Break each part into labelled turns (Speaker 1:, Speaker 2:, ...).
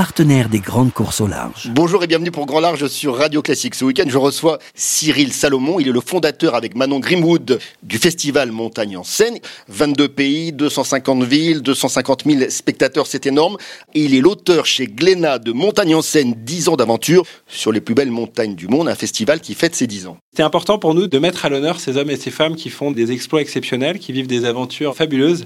Speaker 1: partenaire des grandes courses au large.
Speaker 2: Bonjour et bienvenue pour Grand Large sur Radio Classique. Ce week-end, je reçois Cyril Salomon. Il est le fondateur avec Manon Grimwood du festival Montagne en Seine. 22 pays, 250 villes, 250 000 spectateurs, c'est énorme. Et il est l'auteur chez Glénat de Montagne en Seine, 10 ans d'aventure sur les plus belles montagnes du monde, un festival qui fête ses 10 ans.
Speaker 3: C'est important pour nous de mettre à l'honneur ces hommes et ces femmes qui font des exploits exceptionnels, qui vivent des aventures fabuleuses.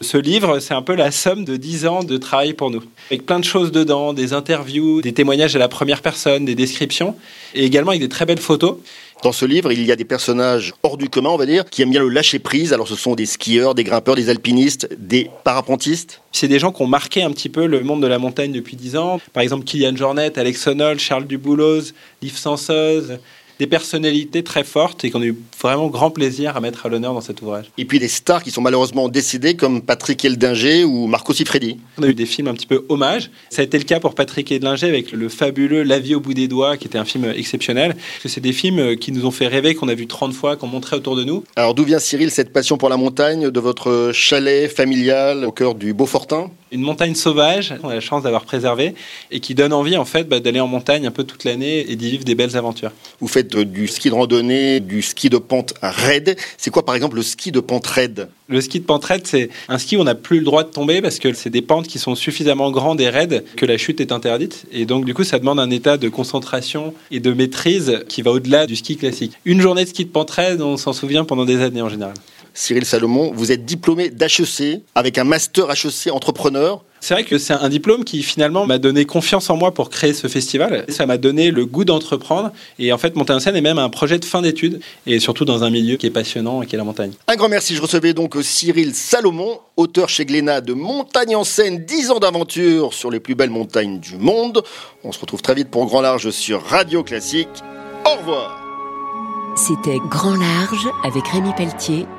Speaker 3: Ce livre, c'est un peu la somme de 10 ans de travail pour nous, avec plein de choses dedans des interviews, des témoignages à la première personne, des descriptions, et également avec des très belles photos.
Speaker 2: Dans ce livre, il y a des personnages hors du commun, on va dire, qui aiment bien le lâcher prise. Alors, ce sont des skieurs, des grimpeurs, des alpinistes, des parapentistes.
Speaker 3: C'est des gens qui ont marqué un petit peu le monde de la montagne depuis 10 ans. Par exemple, Kylian Jornet, Alex Sonol, Charles Dubouloz, Yves Sanseuse, des personnalités très fortes et qu'on a eu vraiment grand plaisir à mettre à l'honneur dans cet ouvrage.
Speaker 2: Et puis des stars qui sont malheureusement décédés comme Patrick Eldinger ou Marco Siffredi.
Speaker 3: On a eu des films un petit peu hommages. Ça a été le cas pour Patrick Eldinger avec le fabuleux La vie au bout des doigts qui était un film exceptionnel. Parce que c'est des films qui nous ont fait rêver, qu'on a vu 30 fois, qu'on montrait autour de nous.
Speaker 2: Alors d'où vient Cyril cette passion pour la montagne de votre chalet familial au cœur du Beaufortin?
Speaker 3: Une montagne sauvage qu'on a la chance d'avoir préservée et qui donne envie en fait bah, d'aller en montagne un peu toute l'année et d'y vivre des belles aventures.
Speaker 2: Vous faites du ski de randonnée, du ski de pente raide. C'est quoi par exemple le ski de pente raide?
Speaker 3: Le ski de pente raide, c'est un ski où on n'a plus le droit de tomber parce que c'est des pentes qui sont suffisamment grandes et raides que la chute est interdite. Et donc du coup, ça demande un état de concentration et de maîtrise qui va au-delà du ski classique. Une journée de ski de pente raide, on s'en souvient pendant des années en général.
Speaker 2: Cyril Salomon, vous êtes diplômé d'HEC avec un master HEC entrepreneur.
Speaker 3: C'est vrai que c'est un diplôme qui finalement m'a donné confiance en moi pour créer ce festival. Ça m'a donné le goût d'entreprendre. Et en fait, monter en scène est même un projet de fin d'études et surtout dans un milieu qui est passionnant et qui est la montagne.
Speaker 2: Un grand merci. Je recevais donc Cyril Salomon, auteur chez Glénat de Montagne en scène, 10 ans d'aventure sur les plus belles montagnes du monde. On se retrouve très vite pour Grand Large sur Radio Classique. Au revoir.
Speaker 4: C'était Grand Large avec Rémi Pelletier